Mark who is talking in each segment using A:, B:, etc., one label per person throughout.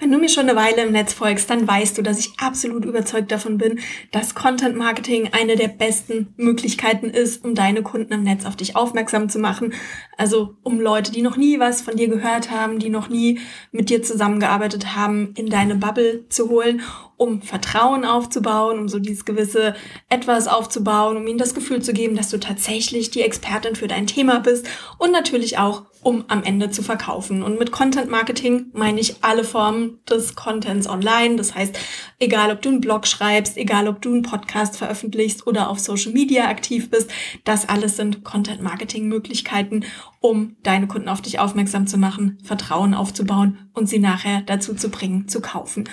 A: Wenn du mir schon eine Weile im Netz folgst, dann weißt du, dass ich absolut überzeugt davon bin, dass Content Marketing eine der besten Möglichkeiten ist, um deine Kunden im Netz auf dich aufmerksam zu machen. Also um Leute, die noch nie was von dir gehört haben, die noch nie mit dir zusammengearbeitet haben, in deine Bubble zu holen, um Vertrauen aufzubauen, um so dieses gewisse etwas aufzubauen, um ihnen das Gefühl zu geben, dass du tatsächlich die Expertin für dein Thema bist und natürlich auch, um am Ende zu verkaufen. Und mit Content Marketing meine ich alle Formen des Contents online. Das heißt, egal ob du einen Blog schreibst, egal ob du einen Podcast veröffentlichst oder auf Social Media aktiv bist, das alles sind Content Marketing Möglichkeiten, um deine Kunden auf dich aufmerksam zu machen, Vertrauen aufzubauen und sie nachher dazu zu bringen, zu kaufen.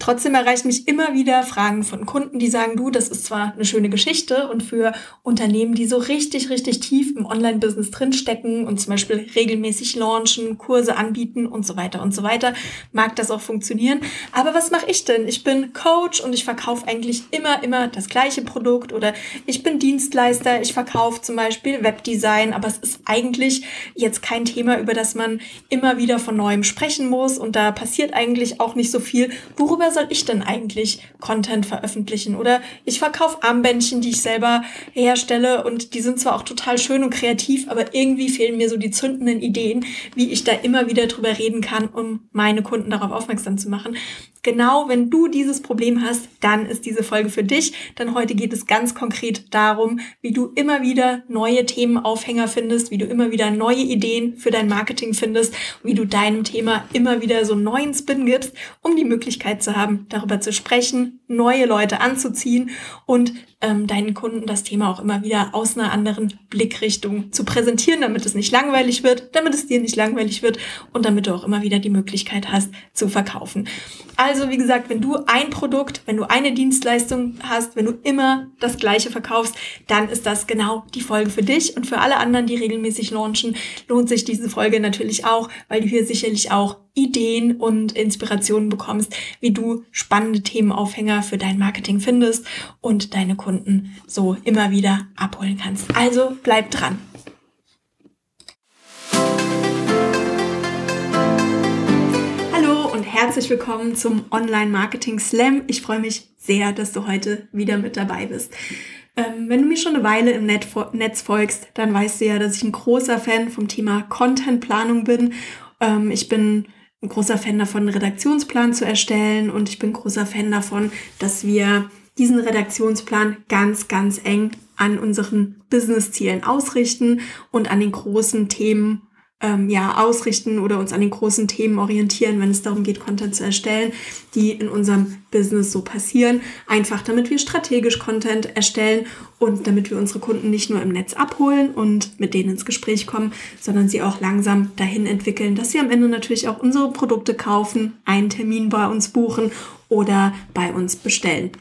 A: Trotzdem erreichen mich immer wieder Fragen von Kunden, die sagen, du, das ist zwar eine schöne Geschichte und für Unternehmen, die so richtig, richtig tief im Online-Business drinstecken und zum Beispiel regelmäßig launchen, Kurse anbieten und so weiter und so weiter, mag das auch funktionieren. Aber was mache ich denn? Ich bin Coach und ich verkaufe eigentlich immer, immer das gleiche Produkt oder ich bin Dienstleister, ich verkaufe zum Beispiel Webdesign, aber es ist eigentlich jetzt kein Thema, über das man immer wieder von neuem sprechen muss und da passiert eigentlich auch nicht so viel. Worüber soll ich denn eigentlich Content veröffentlichen? Oder ich verkaufe Armbändchen, die ich selber herstelle und die sind zwar auch total schön und kreativ, aber irgendwie fehlen mir so die zündenden Ideen, wie ich da immer wieder drüber reden kann, um meine Kunden darauf aufmerksam zu machen. Genau, wenn du dieses Problem hast, dann ist diese Folge für dich, denn heute geht es ganz konkret darum, wie du immer wieder neue Themenaufhänger findest, wie du immer wieder neue Ideen für dein Marketing findest, wie du deinem Thema immer wieder so einen neuen Spin gibst, um die Möglichkeit zu haben, darüber zu sprechen, neue Leute anzuziehen und ähm, deinen Kunden das Thema auch immer wieder aus einer anderen Blickrichtung zu präsentieren, damit es nicht langweilig wird, damit es dir nicht langweilig wird und damit du auch immer wieder die Möglichkeit hast zu verkaufen. Also wie gesagt, wenn du ein Produkt, wenn du eine Dienstleistung hast, wenn du immer das gleiche verkaufst, dann ist das genau die Folge für dich und für alle anderen, die regelmäßig launchen, lohnt sich diese Folge natürlich auch, weil du hier sicherlich auch Ideen und Inspirationen bekommst, wie du spannende Themenaufhänger für dein Marketing findest und deine Kunden so immer wieder abholen kannst. Also bleib dran. Herzlich willkommen zum Online Marketing Slam. Ich freue mich sehr, dass du heute wieder mit dabei bist. Ähm, wenn du mir schon eine Weile im Netz folgst, dann weißt du ja, dass ich ein großer Fan vom Thema Contentplanung bin. Ähm, ich bin ein großer Fan davon, einen Redaktionsplan zu erstellen und ich bin großer Fan davon, dass wir diesen Redaktionsplan ganz, ganz eng an unseren Business-Zielen ausrichten und an den großen Themen ähm, ja, ausrichten oder uns an den großen Themen orientieren, wenn es darum geht, Content zu erstellen, die in unserem Business so passieren. Einfach damit wir strategisch Content erstellen und damit wir unsere Kunden nicht nur im Netz abholen und mit denen ins Gespräch kommen, sondern sie auch langsam dahin entwickeln, dass sie am Ende natürlich auch unsere Produkte kaufen, einen Termin bei uns buchen oder bei uns bestellen.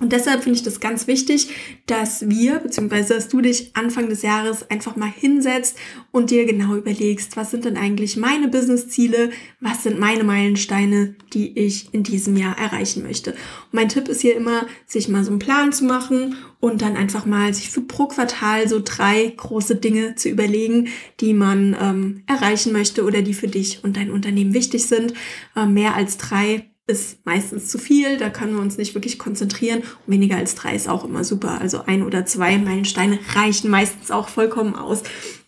A: Und deshalb finde ich das ganz wichtig, dass wir, beziehungsweise dass du dich Anfang des Jahres einfach mal hinsetzt und dir genau überlegst, was sind denn eigentlich meine Business-Ziele, was sind meine Meilensteine, die ich in diesem Jahr erreichen möchte. Und mein Tipp ist hier immer, sich mal so einen Plan zu machen und dann einfach mal sich für pro Quartal so drei große Dinge zu überlegen, die man ähm, erreichen möchte oder die für dich und dein Unternehmen wichtig sind. Äh, mehr als drei ist meistens zu viel, da können wir uns nicht wirklich konzentrieren. Und weniger als drei ist auch immer super. Also ein oder zwei Meilensteine reichen meistens auch vollkommen aus.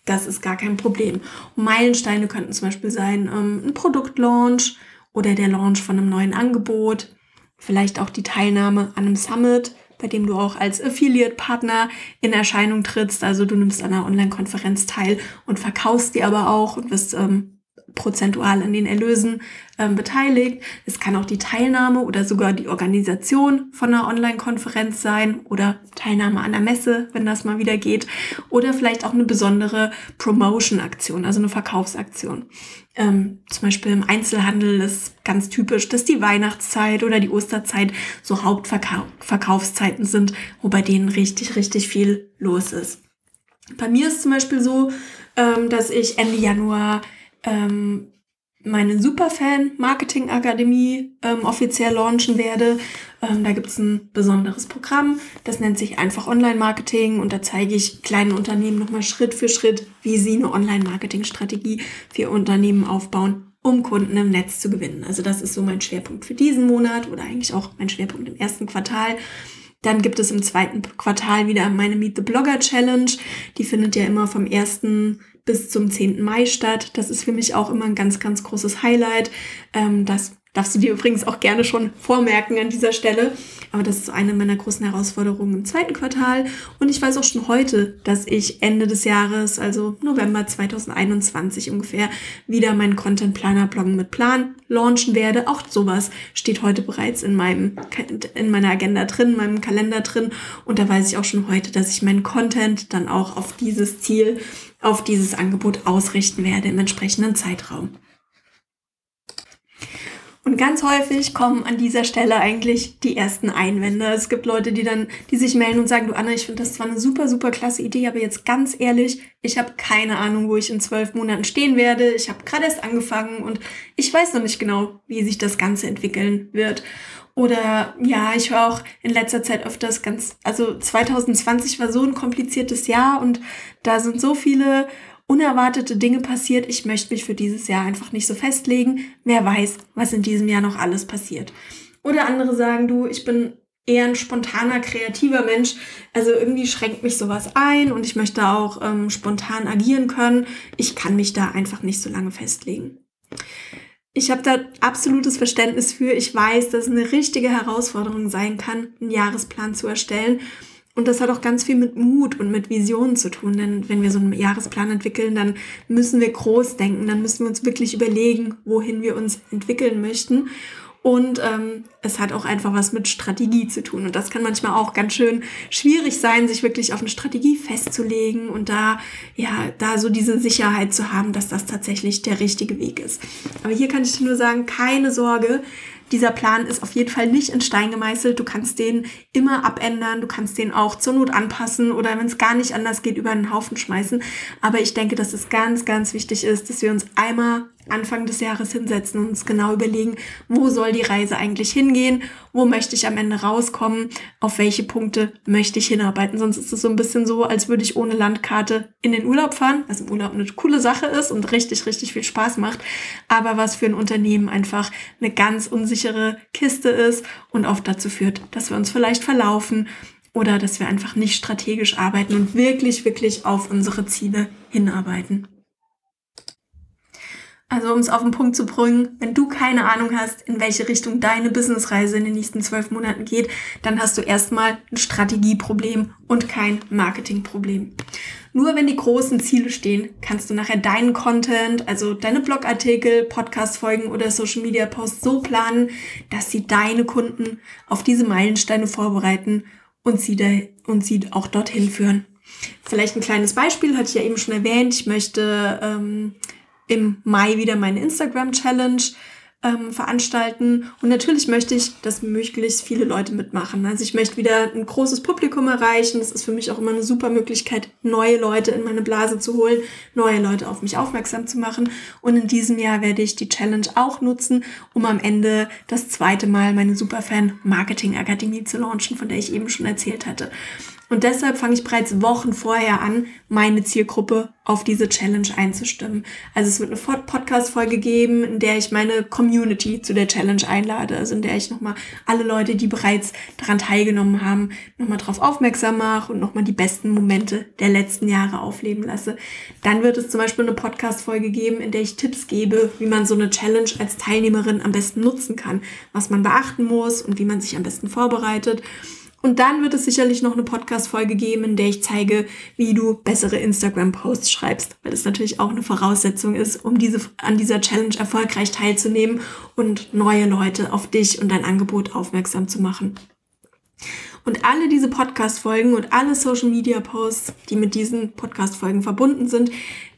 A: Das ist gar kein Problem. Und Meilensteine könnten zum Beispiel sein ähm, ein Produktlaunch oder der Launch von einem neuen Angebot, vielleicht auch die Teilnahme an einem Summit, bei dem du auch als Affiliate-Partner in Erscheinung trittst. Also du nimmst an einer Online-Konferenz teil und verkaufst die aber auch und wirst ähm, prozentual an den Erlösen ähm, beteiligt. Es kann auch die Teilnahme oder sogar die Organisation von einer Online-Konferenz sein oder Teilnahme an der Messe, wenn das mal wieder geht. Oder vielleicht auch eine besondere Promotion-Aktion, also eine Verkaufsaktion. Ähm, zum Beispiel im Einzelhandel ist ganz typisch, dass die Weihnachtszeit oder die Osterzeit so Hauptverkaufszeiten sind, wo bei denen richtig, richtig viel los ist. Bei mir ist zum Beispiel so, ähm, dass ich Ende Januar ähm, meine Superfan Marketing Akademie ähm, offiziell launchen werde. Ähm, da gibt es ein besonderes Programm, das nennt sich einfach Online-Marketing und da zeige ich kleinen Unternehmen nochmal Schritt für Schritt, wie sie eine Online-Marketing-Strategie für Unternehmen aufbauen um Kunden im Netz zu gewinnen. Also das ist so mein Schwerpunkt für diesen Monat oder eigentlich auch mein Schwerpunkt im ersten Quartal. Dann gibt es im zweiten Quartal wieder meine Meet the Blogger Challenge. Die findet ja immer vom 1. bis zum 10. Mai statt. Das ist für mich auch immer ein ganz, ganz großes Highlight. Ähm, das Darfst du dir übrigens auch gerne schon vormerken an dieser Stelle. Aber das ist eine meiner großen Herausforderungen im zweiten Quartal. Und ich weiß auch schon heute, dass ich Ende des Jahres, also November 2021 ungefähr, wieder meinen Content Planner Bloggen mit Plan launchen werde. Auch sowas steht heute bereits in meinem, in meiner Agenda drin, in meinem Kalender drin. Und da weiß ich auch schon heute, dass ich meinen Content dann auch auf dieses Ziel, auf dieses Angebot ausrichten werde im entsprechenden Zeitraum. Und ganz häufig kommen an dieser Stelle eigentlich die ersten Einwände. Es gibt Leute, die dann, die sich melden und sagen, du Anna, ich finde das zwar eine super, super klasse Idee, aber jetzt ganz ehrlich, ich habe keine Ahnung, wo ich in zwölf Monaten stehen werde. Ich habe gerade erst angefangen und ich weiß noch nicht genau, wie sich das Ganze entwickeln wird. Oder ja, ich höre auch in letzter Zeit öfters ganz, also 2020 war so ein kompliziertes Jahr und da sind so viele unerwartete Dinge passiert. Ich möchte mich für dieses Jahr einfach nicht so festlegen. Wer weiß, was in diesem Jahr noch alles passiert. Oder andere sagen, du, ich bin eher ein spontaner, kreativer Mensch. Also irgendwie schränkt mich sowas ein und ich möchte auch ähm, spontan agieren können. Ich kann mich da einfach nicht so lange festlegen. Ich habe da absolutes Verständnis für. Ich weiß, dass es eine richtige Herausforderung sein kann, einen Jahresplan zu erstellen. Und das hat auch ganz viel mit Mut und mit Visionen zu tun. Denn wenn wir so einen Jahresplan entwickeln, dann müssen wir groß denken, dann müssen wir uns wirklich überlegen, wohin wir uns entwickeln möchten. Und ähm, es hat auch einfach was mit Strategie zu tun. Und das kann manchmal auch ganz schön schwierig sein, sich wirklich auf eine Strategie festzulegen und da, ja, da so diese Sicherheit zu haben, dass das tatsächlich der richtige Weg ist. Aber hier kann ich dir nur sagen, keine Sorge. Dieser Plan ist auf jeden Fall nicht in Stein gemeißelt. Du kannst den immer abändern. Du kannst den auch zur Not anpassen oder wenn es gar nicht anders geht, über einen Haufen schmeißen. Aber ich denke, dass es ganz, ganz wichtig ist, dass wir uns einmal Anfang des Jahres hinsetzen und uns genau überlegen, wo soll die Reise eigentlich hingehen, wo möchte ich am Ende rauskommen, auf welche Punkte möchte ich hinarbeiten. Sonst ist es so ein bisschen so, als würde ich ohne Landkarte in den Urlaub fahren, was im Urlaub eine coole Sache ist und richtig, richtig viel Spaß macht, aber was für ein Unternehmen einfach eine ganz unsichere Kiste ist und oft dazu führt, dass wir uns vielleicht verlaufen oder dass wir einfach nicht strategisch arbeiten und wirklich, wirklich auf unsere Ziele hinarbeiten. Also um es auf den Punkt zu bringen, wenn du keine Ahnung hast, in welche Richtung deine Businessreise in den nächsten zwölf Monaten geht, dann hast du erstmal ein Strategieproblem und kein Marketingproblem. Nur wenn die großen Ziele stehen, kannst du nachher deinen Content, also deine Blogartikel, Podcast-Folgen oder Social-Media-Posts so planen, dass sie deine Kunden auf diese Meilensteine vorbereiten und sie, da, und sie auch dorthin führen. Vielleicht ein kleines Beispiel, hatte ich ja eben schon erwähnt. Ich möchte ähm, im Mai wieder meine Instagram-Challenge ähm, veranstalten. Und natürlich möchte ich, dass möglichst viele Leute mitmachen. Also ich möchte wieder ein großes Publikum erreichen. Das ist für mich auch immer eine super Möglichkeit, neue Leute in meine Blase zu holen, neue Leute auf mich aufmerksam zu machen. Und in diesem Jahr werde ich die Challenge auch nutzen, um am Ende das zweite Mal meine Superfan Marketing Akademie zu launchen, von der ich eben schon erzählt hatte. Und deshalb fange ich bereits Wochen vorher an, meine Zielgruppe auf diese Challenge einzustimmen. Also es wird eine Podcast-Folge geben, in der ich meine Community zu der Challenge einlade. Also in der ich nochmal alle Leute, die bereits daran teilgenommen haben, nochmal drauf aufmerksam mache und nochmal die besten Momente der letzten Jahre aufleben lasse. Dann wird es zum Beispiel eine Podcast-Folge geben, in der ich Tipps gebe, wie man so eine Challenge als Teilnehmerin am besten nutzen kann, was man beachten muss und wie man sich am besten vorbereitet. Und dann wird es sicherlich noch eine Podcast-Folge geben, in der ich zeige, wie du bessere Instagram-Posts schreibst, weil das natürlich auch eine Voraussetzung ist, um diese, an dieser Challenge erfolgreich teilzunehmen und neue Leute auf dich und dein Angebot aufmerksam zu machen. Und alle diese Podcast-Folgen und alle Social-Media-Posts, die mit diesen Podcast-Folgen verbunden sind,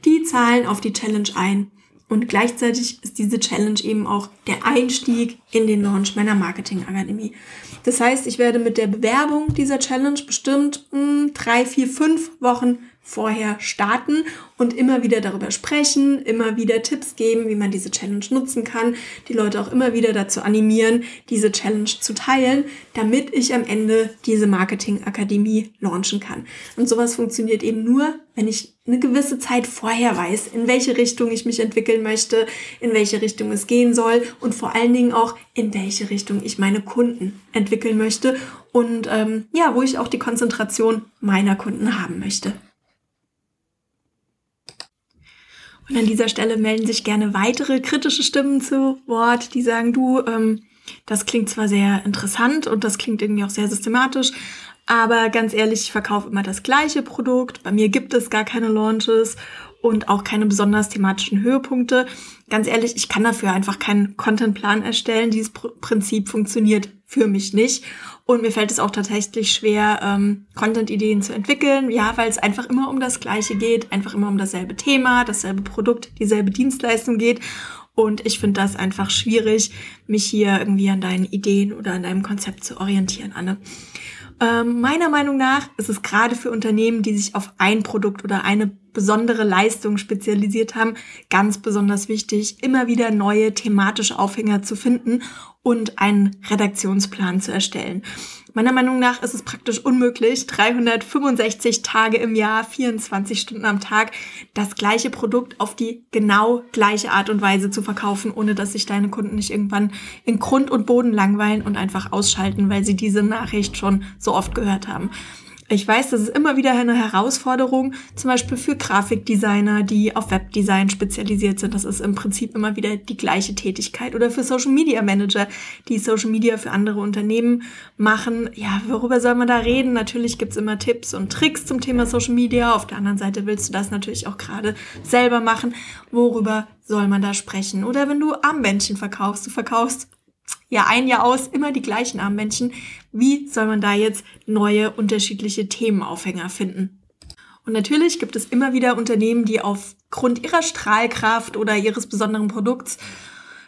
A: die zahlen auf die Challenge ein. Und gleichzeitig ist diese Challenge eben auch der Einstieg in den Launch meiner Marketing-Akademie. Das heißt, ich werde mit der Bewerbung dieser Challenge bestimmt mh, hm, drei, vier, fünf Wochen vorher starten und immer wieder darüber sprechen, immer wieder Tipps geben, wie man diese Challenge nutzen kann, die Leute auch immer wieder dazu animieren, diese Challenge zu teilen, damit ich am Ende diese Marketing-Akademie launchen kann. Und sowas funktioniert eben nur, wenn ich eine gewisse Zeit vorher weiß, in welche Richtung ich mich entwickeln möchte, in welche Richtung es gehen soll und vor allen Dingen auch, in welche Richtung ich meine Kunden entwickeln möchte und ähm, ja, wo ich auch die Konzentration meiner Kunden haben möchte. Und an dieser Stelle melden sich gerne weitere kritische Stimmen zu Wort, die sagen, du, ähm, das klingt zwar sehr interessant und das klingt irgendwie auch sehr systematisch, aber ganz ehrlich, ich verkaufe immer das gleiche Produkt. Bei mir gibt es gar keine Launches und auch keine besonders thematischen Höhepunkte. Ganz ehrlich, ich kann dafür einfach keinen Contentplan erstellen. Dieses Prinzip funktioniert für mich nicht. Und mir fällt es auch tatsächlich schwer, ähm, Content-Ideen zu entwickeln. Ja, weil es einfach immer um das Gleiche geht, einfach immer um dasselbe Thema, dasselbe Produkt, dieselbe Dienstleistung geht. Und ich finde das einfach schwierig, mich hier irgendwie an deinen Ideen oder an deinem Konzept zu orientieren, Anne. Ähm, meiner Meinung nach ist es gerade für Unternehmen, die sich auf ein Produkt oder eine besondere Leistung spezialisiert haben, ganz besonders wichtig, immer wieder neue thematische Aufhänger zu finden und einen Redaktionsplan zu erstellen. Meiner Meinung nach ist es praktisch unmöglich, 365 Tage im Jahr, 24 Stunden am Tag, das gleiche Produkt auf die genau gleiche Art und Weise zu verkaufen, ohne dass sich deine Kunden nicht irgendwann in Grund und Boden langweilen und einfach ausschalten, weil sie diese Nachricht schon so oft gehört haben. Ich weiß, das ist immer wieder eine Herausforderung, zum Beispiel für Grafikdesigner, die auf Webdesign spezialisiert sind. Das ist im Prinzip immer wieder die gleiche Tätigkeit. Oder für Social Media Manager, die Social Media für andere Unternehmen machen. Ja, worüber soll man da reden? Natürlich gibt's immer Tipps und Tricks zum Thema Social Media. Auf der anderen Seite willst du das natürlich auch gerade selber machen. Worüber soll man da sprechen? Oder wenn du Armbändchen verkaufst, du verkaufst ja ein Jahr aus immer die gleichen Armbändchen. Wie soll man da jetzt neue, unterschiedliche Themenaufhänger finden? Und natürlich gibt es immer wieder Unternehmen, die aufgrund ihrer Strahlkraft oder ihres besonderen Produkts,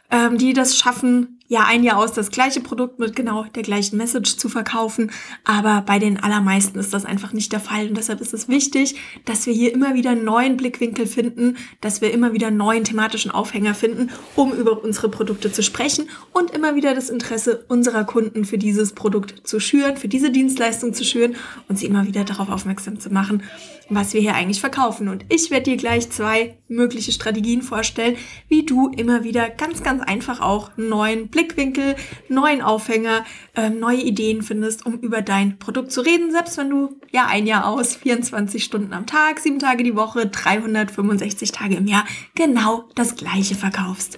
A: ähm, die das schaffen, ja ein Jahr aus das gleiche Produkt mit genau der gleichen Message zu verkaufen. Aber bei den allermeisten ist das einfach nicht der Fall. Und deshalb ist es wichtig, dass wir hier immer wieder neuen Blickwinkel finden, dass wir immer wieder neuen thematischen Aufhänger finden, um über unsere Produkte zu sprechen und immer wieder das Interesse unserer Kunden für dieses Produkt zu schüren, für diese Dienstleistung zu schüren und sie immer wieder darauf aufmerksam zu machen, was wir hier eigentlich verkaufen. Und ich werde dir gleich zwei mögliche Strategien vorstellen, wie du immer wieder ganz, ganz einfach auch neuen Blickwinkel Blickwinkel, neuen Aufhänger, äh, neue Ideen findest, um über dein Produkt zu reden, selbst wenn du ja ein Jahr aus, 24 Stunden am Tag, sieben Tage die Woche, 365 Tage im Jahr genau das gleiche verkaufst.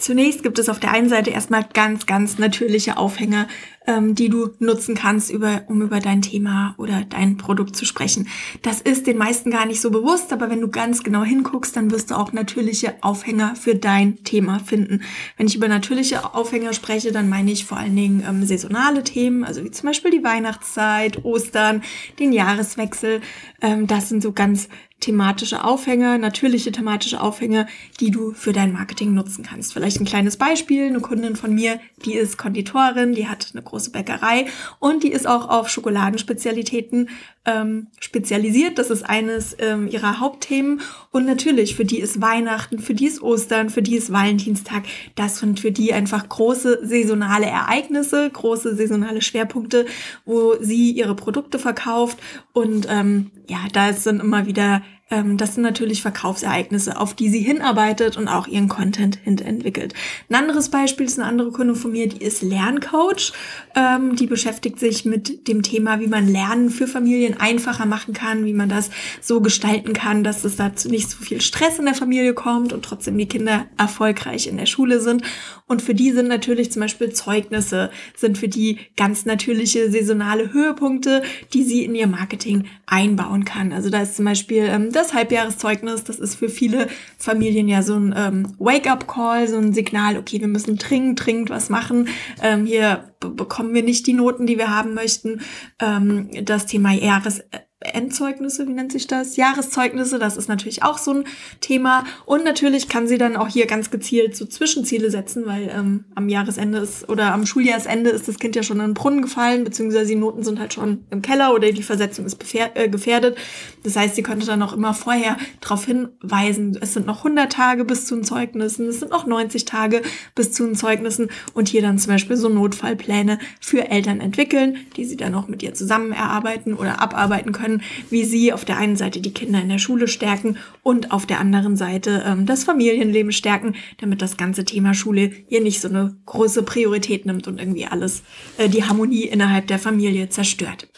A: Zunächst gibt es auf der einen Seite erstmal ganz, ganz natürliche Aufhänger, ähm, die du nutzen kannst, über, um über dein Thema oder dein Produkt zu sprechen. Das ist den meisten gar nicht so bewusst, aber wenn du ganz genau hinguckst, dann wirst du auch natürliche Aufhänger für dein Thema finden. Wenn ich über natürliche Aufhänger spreche, dann meine ich vor allen Dingen ähm, saisonale Themen, also wie zum Beispiel die Weihnachtszeit, Ostern, den Jahreswechsel. Ähm, das sind so ganz thematische Aufhänger, natürliche thematische Aufhänger, die du für dein Marketing nutzen kannst. Vielleicht ein kleines Beispiel. Eine Kundin von mir, die ist Konditorin, die hat eine große Bäckerei und die ist auch auf Schokoladenspezialitäten ähm, spezialisiert. Das ist eines ähm, ihrer Hauptthemen. Und natürlich, für die ist Weihnachten, für die ist Ostern, für die ist Valentinstag. Das sind für die einfach große saisonale Ereignisse, große saisonale Schwerpunkte, wo sie ihre Produkte verkauft. Und ähm, ja, da sind immer wieder das sind natürlich Verkaufsereignisse, auf die sie hinarbeitet und auch ihren Content hinterentwickelt. Ein anderes Beispiel ist eine andere Kundin von mir, die ist Lerncoach. Ähm, die beschäftigt sich mit dem Thema, wie man Lernen für Familien einfacher machen kann, wie man das so gestalten kann, dass es dazu nicht so viel Stress in der Familie kommt und trotzdem die Kinder erfolgreich in der Schule sind. Und für die sind natürlich zum Beispiel Zeugnisse, sind für die ganz natürliche saisonale Höhepunkte, die sie in ihr Marketing einbauen kann. Also da ist zum Beispiel ähm, das Halbjahreszeugnis, das ist für viele Familien ja so ein ähm, Wake-up-Call, so ein Signal, okay, wir müssen dringend, dringend was machen. Ähm, hier bekommen wir nicht die Noten, die wir haben möchten. Ähm, das Thema Jahres Endzeugnisse, wie nennt sich das? Jahreszeugnisse, das ist natürlich auch so ein Thema. Und natürlich kann sie dann auch hier ganz gezielt so Zwischenziele setzen, weil ähm, am Jahresende ist oder am Schuljahresende ist das Kind ja schon in den Brunnen gefallen, beziehungsweise die Noten sind halt schon im Keller oder die Versetzung ist äh, gefährdet. Das heißt, sie könnte dann auch immer vorher darauf hinweisen, es sind noch 100 Tage bis zu den Zeugnissen, es sind noch 90 Tage bis zu den Zeugnissen und hier dann zum Beispiel so Notfallpläne für Eltern entwickeln, die sie dann auch mit ihr zusammen erarbeiten oder abarbeiten können können, wie sie auf der einen Seite die Kinder in der Schule stärken und auf der anderen Seite ähm, das Familienleben stärken, damit das ganze Thema Schule ihr nicht so eine große Priorität nimmt und irgendwie alles äh, die Harmonie innerhalb der Familie zerstört.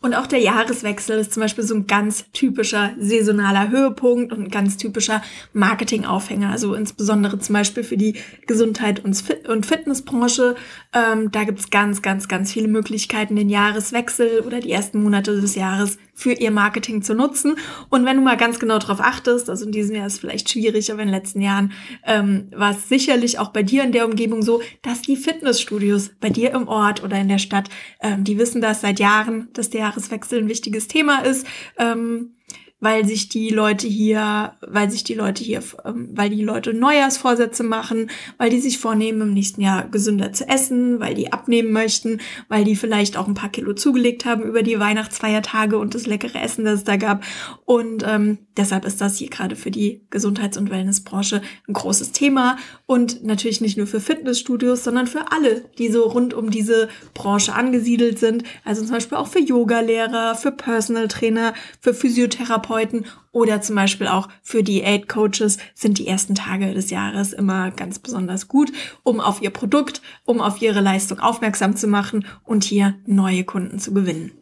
A: Und auch der Jahreswechsel ist zum Beispiel so ein ganz typischer saisonaler Höhepunkt und ein ganz typischer Marketingaufhänger. Also insbesondere zum Beispiel für die Gesundheit und Fitnessbranche. Ähm, da gibt's ganz, ganz, ganz viele Möglichkeiten, den Jahreswechsel oder die ersten Monate des Jahres für ihr Marketing zu nutzen. Und wenn du mal ganz genau darauf achtest, also in diesem Jahr ist es vielleicht schwierig, aber in den letzten Jahren ähm, war es sicherlich auch bei dir in der Umgebung so, dass die Fitnessstudios bei dir im Ort oder in der Stadt, ähm, die wissen das seit Jahren, dass der Jahreswechsel ein wichtiges Thema ist. Ähm, weil sich die Leute hier, weil sich die Leute hier, ähm, weil die Leute Neujahrsvorsätze machen, weil die sich vornehmen, im nächsten Jahr gesünder zu essen, weil die abnehmen möchten, weil die vielleicht auch ein paar Kilo zugelegt haben über die Weihnachtsfeiertage und das leckere Essen, das es da gab. Und ähm, deshalb ist das hier gerade für die Gesundheits- und Wellnessbranche ein großes Thema und natürlich nicht nur für Fitnessstudios, sondern für alle, die so rund um diese Branche angesiedelt sind. Also zum Beispiel auch für Yogalehrer, für Personal Trainer, für Physiotherapeuten Therapeuten oder zum Beispiel auch für Diät-Coaches sind die ersten Tage des Jahres immer ganz besonders gut, um auf ihr Produkt, um auf ihre Leistung aufmerksam zu machen und hier neue Kunden zu gewinnen.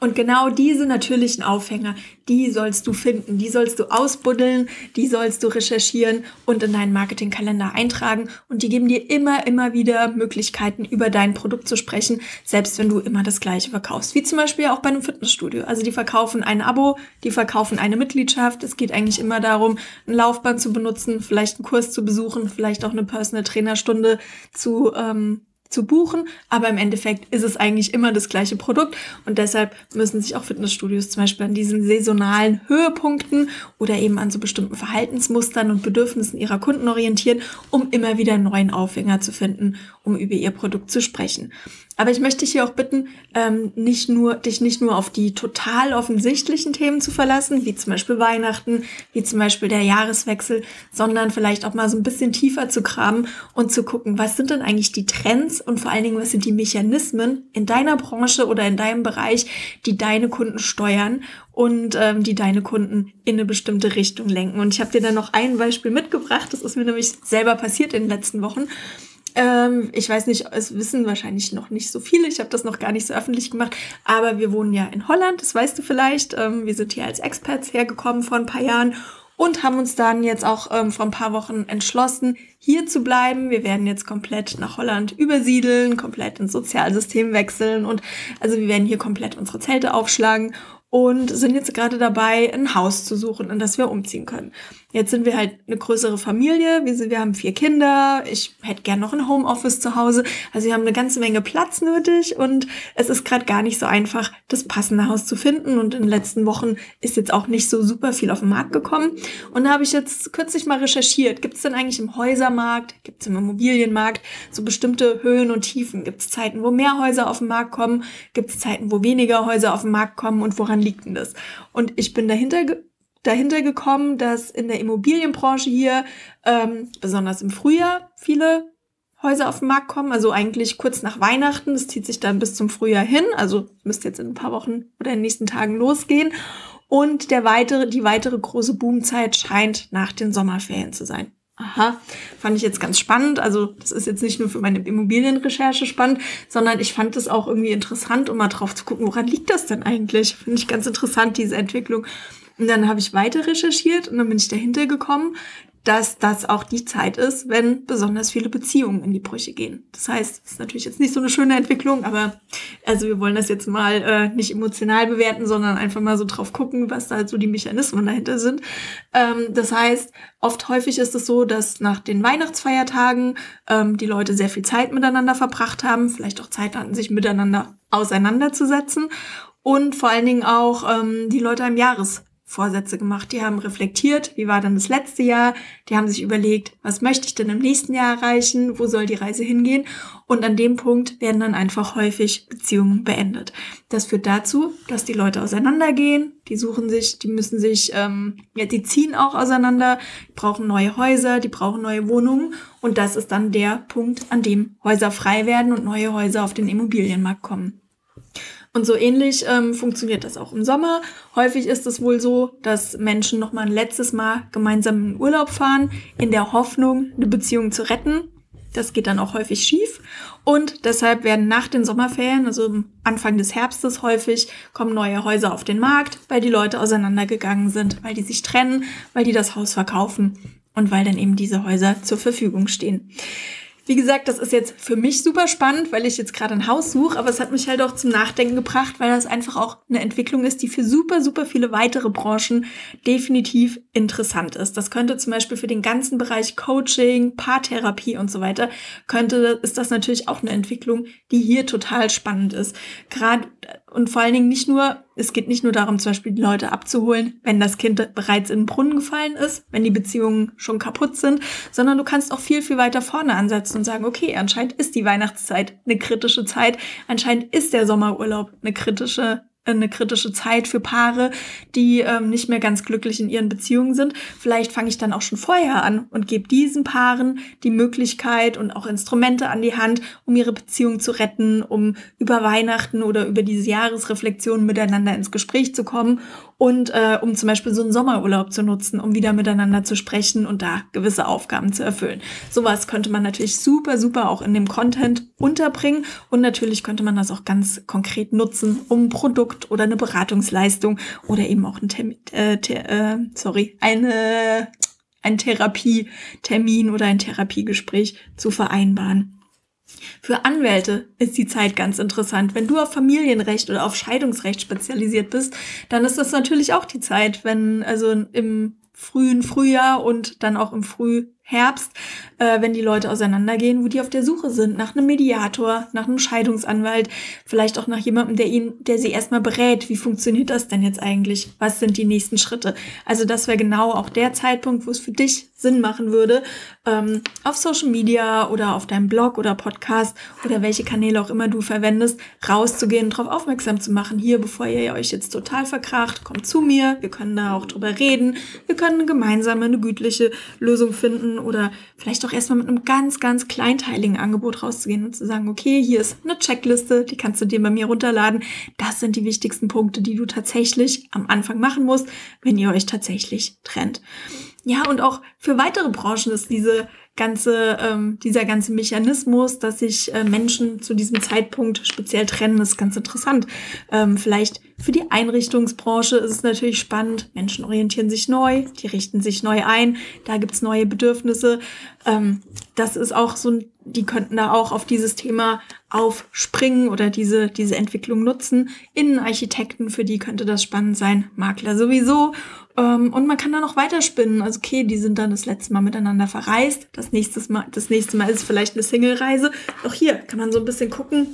A: Und genau diese natürlichen Aufhänger, die sollst du finden, die sollst du ausbuddeln, die sollst du recherchieren und in deinen Marketingkalender eintragen. Und die geben dir immer, immer wieder Möglichkeiten, über dein Produkt zu sprechen, selbst wenn du immer das Gleiche verkaufst. Wie zum Beispiel auch bei einem Fitnessstudio. Also die verkaufen ein Abo, die verkaufen eine Mitgliedschaft. Es geht eigentlich immer darum, ein Laufband zu benutzen, vielleicht einen Kurs zu besuchen, vielleicht auch eine Personal Trainerstunde zu ähm, zu buchen, aber im Endeffekt ist es eigentlich immer das gleiche Produkt und deshalb müssen sich auch Fitnessstudios zum Beispiel an diesen saisonalen Höhepunkten oder eben an so bestimmten Verhaltensmustern und Bedürfnissen ihrer Kunden orientieren, um immer wieder einen neuen Aufhänger zu finden, um über ihr Produkt zu sprechen. Aber ich möchte dich hier auch bitten, ähm, nicht nur, dich nicht nur auf die total offensichtlichen Themen zu verlassen, wie zum Beispiel Weihnachten, wie zum Beispiel der Jahreswechsel, sondern vielleicht auch mal so ein bisschen tiefer zu graben und zu gucken, was sind denn eigentlich die Trends und vor allen Dingen, was sind die Mechanismen in deiner Branche oder in deinem Bereich, die deine Kunden steuern und ähm, die deine Kunden in eine bestimmte Richtung lenken. Und ich habe dir dann noch ein Beispiel mitgebracht, das ist mir nämlich selber passiert in den letzten Wochen. Ähm, ich weiß nicht, es wissen wahrscheinlich noch nicht so viele. Ich habe das noch gar nicht so öffentlich gemacht. Aber wir wohnen ja in Holland, das weißt du vielleicht. Ähm, wir sind hier als Experts hergekommen vor ein paar Jahren und haben uns dann jetzt auch ähm, vor ein paar Wochen entschlossen, hier zu bleiben. Wir werden jetzt komplett nach Holland übersiedeln, komplett ins Sozialsystem wechseln und also wir werden hier komplett unsere Zelte aufschlagen und sind jetzt gerade dabei, ein Haus zu suchen, in das wir umziehen können. Jetzt sind wir halt eine größere Familie, wir, sind, wir haben vier Kinder, ich hätte gern noch ein Homeoffice zu Hause. Also wir haben eine ganze Menge Platz nötig und es ist gerade gar nicht so einfach, das passende Haus zu finden. Und in den letzten Wochen ist jetzt auch nicht so super viel auf den Markt gekommen. Und da habe ich jetzt kürzlich mal recherchiert, gibt es denn eigentlich im Häusermarkt, gibt es im Immobilienmarkt so bestimmte Höhen und Tiefen? Gibt es Zeiten, wo mehr Häuser auf den Markt kommen? Gibt es Zeiten, wo weniger Häuser auf den Markt kommen? Und woran liegt denn das? Und ich bin dahinter dahinter gekommen, dass in der Immobilienbranche hier, ähm, besonders im Frühjahr, viele Häuser auf den Markt kommen, also eigentlich kurz nach Weihnachten. Das zieht sich dann bis zum Frühjahr hin, also müsste jetzt in ein paar Wochen oder in den nächsten Tagen losgehen. Und der weitere, die weitere große Boomzeit scheint nach den Sommerferien zu sein. Aha, fand ich jetzt ganz spannend. Also das ist jetzt nicht nur für meine Immobilienrecherche spannend, sondern ich fand es auch irgendwie interessant, um mal drauf zu gucken, woran liegt das denn eigentlich? Finde ich ganz interessant, diese Entwicklung. Und dann habe ich weiter recherchiert und dann bin ich dahinter gekommen, dass das auch die Zeit ist, wenn besonders viele Beziehungen in die Brüche gehen. Das heißt, es ist natürlich jetzt nicht so eine schöne Entwicklung, aber also wir wollen das jetzt mal äh, nicht emotional bewerten, sondern einfach mal so drauf gucken, was da halt so die Mechanismen dahinter sind. Ähm, das heißt, oft häufig ist es so, dass nach den Weihnachtsfeiertagen ähm, die Leute sehr viel Zeit miteinander verbracht haben, vielleicht auch Zeit hatten, sich miteinander auseinanderzusetzen und vor allen Dingen auch ähm, die Leute am Jahres Vorsätze gemacht. Die haben reflektiert, wie war dann das letzte Jahr. Die haben sich überlegt, was möchte ich denn im nächsten Jahr erreichen? Wo soll die Reise hingehen? Und an dem Punkt werden dann einfach häufig Beziehungen beendet. Das führt dazu, dass die Leute auseinandergehen. Die suchen sich, die müssen sich, ähm, ja, die ziehen auch auseinander, die brauchen neue Häuser, die brauchen neue Wohnungen. Und das ist dann der Punkt, an dem Häuser frei werden und neue Häuser auf den Immobilienmarkt kommen. Und so ähnlich ähm, funktioniert das auch im Sommer. Häufig ist es wohl so, dass Menschen noch mal ein letztes Mal gemeinsam in Urlaub fahren, in der Hoffnung, eine Beziehung zu retten. Das geht dann auch häufig schief. Und deshalb werden nach den Sommerferien, also Anfang des Herbstes häufig, kommen neue Häuser auf den Markt, weil die Leute auseinandergegangen sind, weil die sich trennen, weil die das Haus verkaufen und weil dann eben diese Häuser zur Verfügung stehen. Wie gesagt, das ist jetzt für mich super spannend, weil ich jetzt gerade ein Haus suche, aber es hat mich halt auch zum Nachdenken gebracht, weil das einfach auch eine Entwicklung ist, die für super, super viele weitere Branchen definitiv interessant ist. Das könnte zum Beispiel für den ganzen Bereich Coaching, Paartherapie und so weiter, könnte, ist das natürlich auch eine Entwicklung, die hier total spannend ist. Gerade und vor allen Dingen nicht nur, es geht nicht nur darum, zum Beispiel die Leute abzuholen, wenn das Kind bereits in den Brunnen gefallen ist, wenn die Beziehungen schon kaputt sind, sondern du kannst auch viel, viel weiter vorne ansetzen und sagen, okay, anscheinend ist die Weihnachtszeit eine kritische Zeit, anscheinend ist der Sommerurlaub eine kritische eine kritische Zeit für Paare, die ähm, nicht mehr ganz glücklich in ihren Beziehungen sind. Vielleicht fange ich dann auch schon vorher an und gebe diesen Paaren die Möglichkeit und auch Instrumente an die Hand, um ihre Beziehung zu retten, um über Weihnachten oder über diese Jahresreflexion miteinander ins Gespräch zu kommen und äh, um zum Beispiel so einen Sommerurlaub zu nutzen, um wieder miteinander zu sprechen und da gewisse Aufgaben zu erfüllen. Sowas könnte man natürlich super, super auch in dem Content unterbringen und natürlich könnte man das auch ganz konkret nutzen, um ein Produkt oder eine Beratungsleistung oder eben auch ein Termin, äh, äh, sorry, eine ein Therapietermin oder ein Therapiegespräch zu vereinbaren. Für Anwälte ist die Zeit ganz interessant. Wenn du auf Familienrecht oder auf Scheidungsrecht spezialisiert bist, dann ist das natürlich auch die Zeit, wenn also im frühen Frühjahr und dann auch im Frühherbst, äh, wenn die Leute auseinandergehen, wo die auf der Suche sind nach einem Mediator, nach einem Scheidungsanwalt, vielleicht auch nach jemandem, der ihn, der sie erstmal berät. Wie funktioniert das denn jetzt eigentlich? Was sind die nächsten Schritte? Also das wäre genau auch der Zeitpunkt, wo es für dich Sinn machen würde, ähm, auf Social Media oder auf deinem Blog oder Podcast oder welche Kanäle auch immer du verwendest, rauszugehen, darauf aufmerksam zu machen. Hier, bevor ihr euch jetzt total verkracht, kommt zu mir. Wir können da auch drüber reden. Wir können gemeinsam eine gütliche Lösung finden oder vielleicht auch erstmal mit einem ganz, ganz kleinteiligen Angebot rauszugehen und zu sagen, okay, hier ist eine Checkliste, die kannst du dir bei mir runterladen. Das sind die wichtigsten Punkte, die du tatsächlich am Anfang machen musst, wenn ihr euch tatsächlich trennt. Ja, und auch für weitere Branchen ist diese ganze, ähm, dieser ganze Mechanismus, dass sich äh, Menschen zu diesem Zeitpunkt speziell trennen, ist ganz interessant. Ähm, vielleicht für die Einrichtungsbranche ist es natürlich spannend. Menschen orientieren sich neu, die richten sich neu ein, da gibt's neue Bedürfnisse. Ähm, das ist auch so, die könnten da auch auf dieses Thema aufspringen oder diese, diese Entwicklung nutzen. Innenarchitekten, für die könnte das spannend sein. Makler sowieso. Ähm, und man kann da noch weiterspinnen. Also okay, die sind dann das letzte Mal miteinander verreist. Das nächste Mal, das nächste Mal ist vielleicht eine Single-Reise. Auch hier kann man so ein bisschen gucken,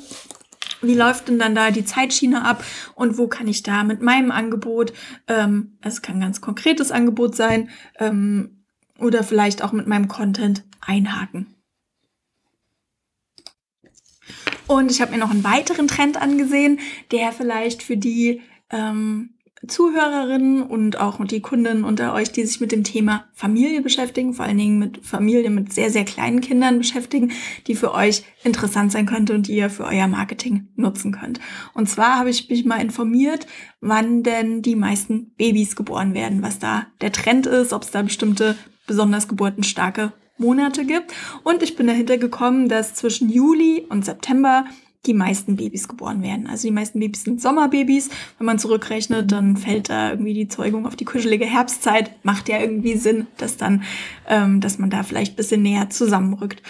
A: wie läuft denn dann da die Zeitschiene ab und wo kann ich da mit meinem Angebot, ähm, es kann ganz konkretes Angebot sein, ähm, oder vielleicht auch mit meinem Content einhaken. Und ich habe mir noch einen weiteren Trend angesehen, der vielleicht für die ähm, Zuhörerinnen und auch die Kunden unter euch, die sich mit dem Thema Familie beschäftigen, vor allen Dingen mit Familie mit sehr, sehr kleinen Kindern beschäftigen, die für euch interessant sein könnte und die ihr für euer Marketing nutzen könnt. Und zwar habe ich mich mal informiert, wann denn die meisten Babys geboren werden, was da der Trend ist, ob es da bestimmte besonders geburtenstarke Monate gibt. Und ich bin dahinter gekommen, dass zwischen Juli und September die meisten Babys geboren werden. Also die meisten Babys sind Sommerbabys. Wenn man zurückrechnet, dann fällt da irgendwie die Zeugung auf die kuschelige Herbstzeit. Macht ja irgendwie Sinn, dass dann, ähm, dass man da vielleicht bisschen näher zusammenrückt.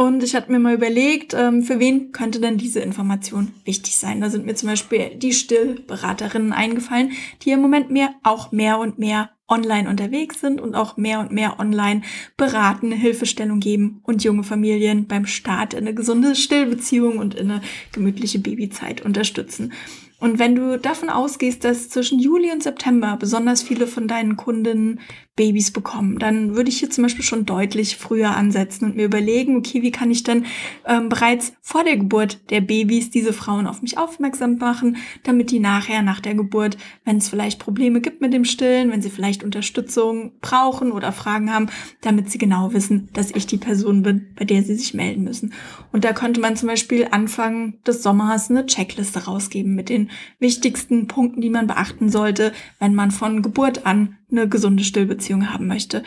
A: Und ich hatte mir mal überlegt, ähm, für wen könnte denn diese Information wichtig sein? Da sind mir zum Beispiel die Stillberaterinnen eingefallen, die im Moment mehr, auch mehr und mehr online unterwegs sind und auch mehr und mehr online beraten, Hilfestellung geben und junge Familien beim Start in eine gesunde Stillbeziehung und in eine gemütliche Babyzeit unterstützen. Und wenn du davon ausgehst, dass zwischen Juli und September besonders viele von deinen Kundinnen Babys bekommen, dann würde ich hier zum Beispiel schon deutlich früher ansetzen und mir überlegen, okay, wie kann ich denn ähm, bereits vor der Geburt der Babys diese Frauen auf mich aufmerksam machen, damit die nachher nach der Geburt, wenn es vielleicht Probleme gibt mit dem Stillen, wenn sie vielleicht Unterstützung brauchen oder Fragen haben, damit sie genau wissen, dass ich die Person bin, bei der sie sich melden müssen. Und da könnte man zum Beispiel Anfang des Sommers eine Checkliste rausgeben mit den wichtigsten Punkten, die man beachten sollte, wenn man von Geburt an eine gesunde Stillbeziehung haben möchte.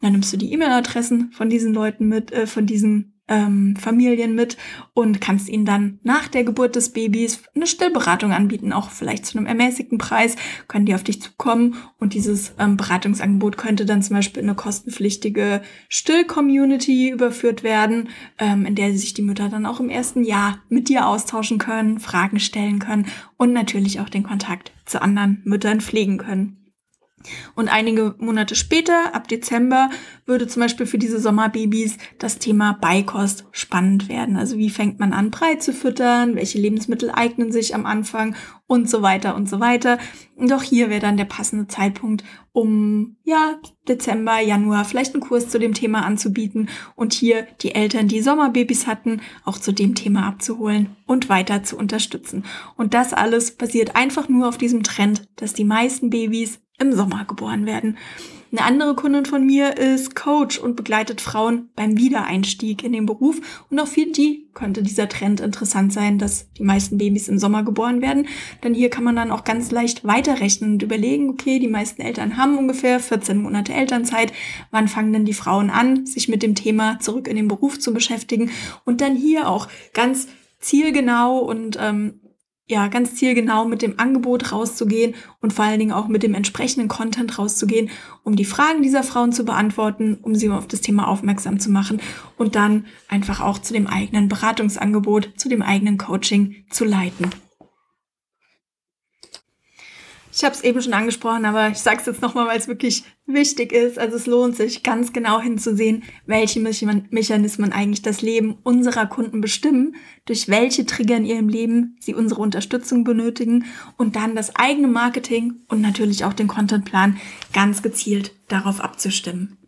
A: Dann nimmst du die E-Mail-Adressen von diesen Leuten mit, äh, von diesen ähm, Familien mit und kannst ihnen dann nach der Geburt des Babys eine Stillberatung anbieten, auch vielleicht zu einem ermäßigten Preis, können die auf dich zukommen und dieses ähm, Beratungsangebot könnte dann zum Beispiel in eine kostenpflichtige Still-Community überführt werden, ähm, in der sich die Mütter dann auch im ersten Jahr mit dir austauschen können, Fragen stellen können und natürlich auch den Kontakt zu anderen Müttern pflegen können. Und einige Monate später, ab Dezember, würde zum Beispiel für diese Sommerbabys das Thema Beikost spannend werden. Also wie fängt man an, Brei zu füttern, welche Lebensmittel eignen sich am Anfang und so weiter und so weiter. Und auch hier wäre dann der passende Zeitpunkt, um ja Dezember, Januar vielleicht einen Kurs zu dem Thema anzubieten und hier die Eltern, die Sommerbabys hatten, auch zu dem Thema abzuholen und weiter zu unterstützen. Und das alles basiert einfach nur auf diesem Trend, dass die meisten Babys im Sommer geboren werden. Eine andere Kundin von mir ist Coach und begleitet Frauen beim Wiedereinstieg in den Beruf. Und auch für die könnte dieser Trend interessant sein, dass die meisten Babys im Sommer geboren werden. Denn hier kann man dann auch ganz leicht weiterrechnen und überlegen, okay, die meisten Eltern haben ungefähr 14 Monate Elternzeit. Wann fangen denn die Frauen an, sich mit dem Thema zurück in den Beruf zu beschäftigen? Und dann hier auch ganz zielgenau und ähm, ja, ganz zielgenau mit dem Angebot rauszugehen und vor allen Dingen auch mit dem entsprechenden Content rauszugehen, um die Fragen dieser Frauen zu beantworten, um sie auf das Thema aufmerksam zu machen und dann einfach auch zu dem eigenen Beratungsangebot, zu dem eigenen Coaching zu leiten. Ich habe es eben schon angesprochen, aber ich sage es jetzt nochmal, weil es wirklich wichtig ist. Also es lohnt sich ganz genau hinzusehen, welche Mechanismen eigentlich das Leben unserer Kunden bestimmen, durch welche Trigger in ihrem Leben sie unsere Unterstützung benötigen und dann das eigene Marketing und natürlich auch den Contentplan ganz gezielt darauf abzustimmen.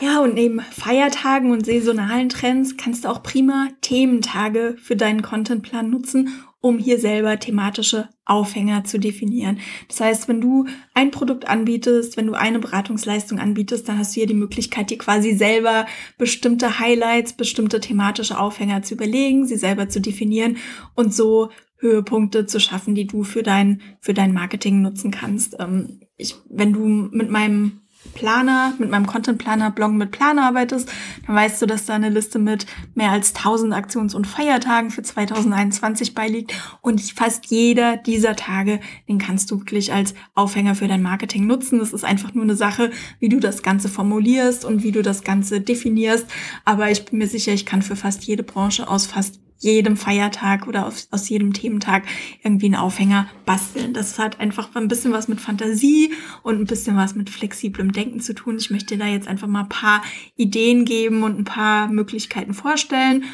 A: Ja, und neben Feiertagen und saisonalen Trends kannst du auch prima Thementage für deinen Contentplan nutzen, um hier selber thematische Aufhänger zu definieren. Das heißt, wenn du ein Produkt anbietest, wenn du eine Beratungsleistung anbietest, dann hast du hier die Möglichkeit, dir quasi selber bestimmte Highlights, bestimmte thematische Aufhänger zu überlegen, sie selber zu definieren und so Höhepunkte zu schaffen, die du für dein, für dein Marketing nutzen kannst. Ähm, ich, wenn du mit meinem Planer, mit meinem Content-Planer-Blog mit Planer arbeitest, dann weißt du, dass da eine Liste mit mehr als 1000 Aktions- und Feiertagen für 2021 beiliegt. Und fast jeder dieser Tage, den kannst du wirklich als Aufhänger für dein Marketing nutzen. Das ist einfach nur eine Sache, wie du das Ganze formulierst und wie du das Ganze definierst. Aber ich bin mir sicher, ich kann für fast jede Branche aus fast jedem Feiertag oder aus, aus jedem Thementag irgendwie einen Aufhänger basteln. Das hat einfach ein bisschen was mit Fantasie und ein bisschen was mit flexiblem Denken zu tun. Ich möchte da jetzt einfach mal ein paar Ideen geben und ein paar Möglichkeiten vorstellen.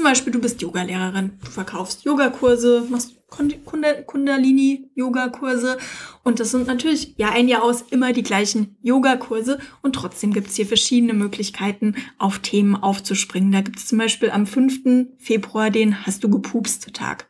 A: Zum Beispiel, du bist Yogalehrerin, du verkaufst Yogakurse, machst Kundalini-Yoga-Kurse. Und das sind natürlich Jahr ein Jahr aus immer die gleichen Yoga-Kurse. Und trotzdem gibt es hier verschiedene Möglichkeiten, auf Themen aufzuspringen. Da gibt es zum Beispiel am 5. Februar den Hast du gepupst Tag.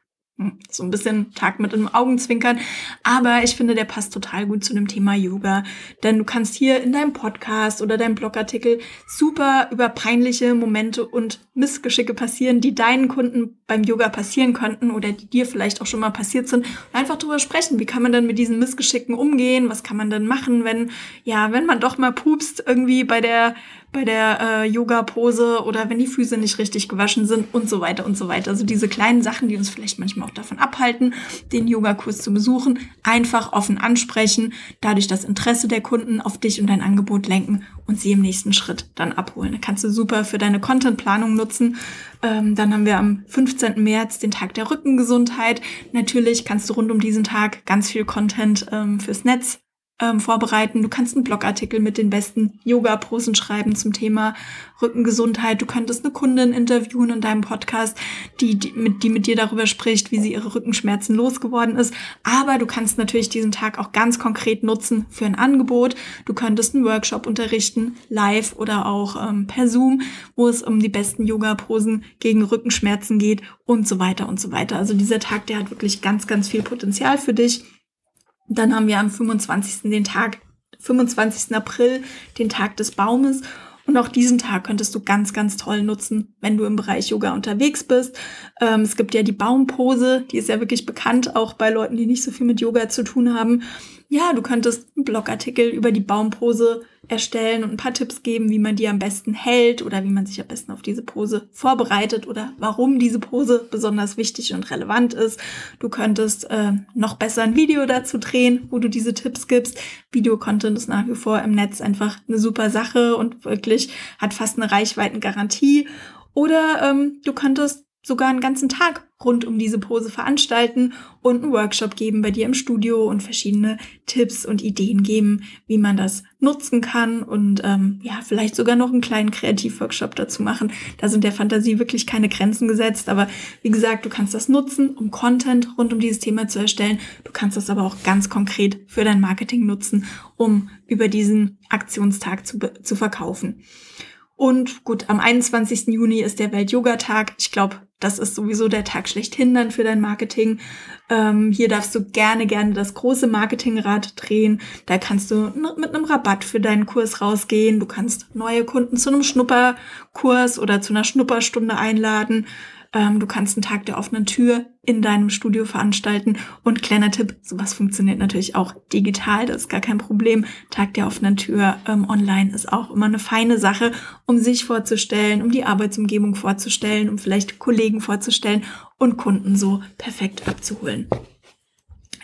A: So ein bisschen Tag mit einem Augenzwinkern. Aber ich finde, der passt total gut zu dem Thema Yoga. Denn du kannst hier in deinem Podcast oder deinem Blogartikel super über peinliche Momente und Missgeschicke passieren, die deinen Kunden beim Yoga passieren könnten oder die dir vielleicht auch schon mal passiert sind. Und einfach drüber sprechen. Wie kann man denn mit diesen Missgeschicken umgehen? Was kann man denn machen, wenn, ja, wenn man doch mal pupst irgendwie bei der bei der äh, Yoga-Pose oder wenn die Füße nicht richtig gewaschen sind und so weiter und so weiter. Also diese kleinen Sachen, die uns vielleicht manchmal auch davon abhalten, den Yogakurs zu besuchen, einfach offen ansprechen, dadurch das Interesse der Kunden auf dich und dein Angebot lenken und sie im nächsten Schritt dann abholen. Da kannst du super für deine Contentplanung nutzen. Ähm, dann haben wir am 15. März den Tag der Rückengesundheit. Natürlich kannst du rund um diesen Tag ganz viel Content ähm, fürs Netz ähm, vorbereiten. Du kannst einen Blogartikel mit den besten Yoga-Posen schreiben zum Thema Rückengesundheit. Du könntest eine Kundin interviewen in deinem Podcast, die, die, mit, die mit dir darüber spricht, wie sie ihre Rückenschmerzen losgeworden ist. Aber du kannst natürlich diesen Tag auch ganz konkret nutzen für ein Angebot. Du könntest einen Workshop unterrichten, live oder auch ähm, per Zoom, wo es um die besten Yoga-Posen gegen Rückenschmerzen geht und so weiter und so weiter. Also dieser Tag, der hat wirklich ganz, ganz viel Potenzial für dich. Dann haben wir am 25. den Tag, 25. April, den Tag des Baumes. Und auch diesen Tag könntest du ganz, ganz toll nutzen, wenn du im Bereich Yoga unterwegs bist. Ähm, es gibt ja die Baumpose, die ist ja wirklich bekannt, auch bei Leuten, die nicht so viel mit Yoga zu tun haben. Ja, du könntest einen Blogartikel über die Baumpose erstellen und ein paar Tipps geben, wie man die am besten hält oder wie man sich am besten auf diese Pose vorbereitet oder warum diese Pose besonders wichtig und relevant ist. Du könntest äh, noch besser ein Video dazu drehen, wo du diese Tipps gibst. Videocontent ist nach wie vor im Netz einfach eine super Sache und wirklich hat fast eine Reichweitengarantie. Oder ähm, du könntest sogar einen ganzen Tag rund um diese Pose veranstalten und einen Workshop geben bei dir im Studio und verschiedene Tipps und Ideen geben, wie man das nutzen kann und ähm, ja, vielleicht sogar noch einen kleinen Kreativworkshop dazu machen. Da sind der Fantasie wirklich keine Grenzen gesetzt, aber wie gesagt, du kannst das nutzen, um Content rund um dieses Thema zu erstellen. Du kannst das aber auch ganz konkret für dein Marketing nutzen, um über diesen Aktionstag zu, zu verkaufen. Und gut, am 21. Juni ist der Welt-Yoga-Tag. Ich glaube, das ist sowieso der Tag schlechthin dann für dein Marketing. Ähm, hier darfst du gerne, gerne das große Marketingrad drehen. Da kannst du mit einem Rabatt für deinen Kurs rausgehen. Du kannst neue Kunden zu einem Schnupperkurs oder zu einer Schnupperstunde einladen. Ähm, du kannst einen Tag der offenen Tür in deinem Studio veranstalten. Und kleiner Tipp, sowas funktioniert natürlich auch digital, das ist gar kein Problem. Tag der offenen Tür ähm, online ist auch immer eine feine Sache, um sich vorzustellen, um die Arbeitsumgebung vorzustellen, um vielleicht Kollegen vorzustellen und Kunden so perfekt abzuholen.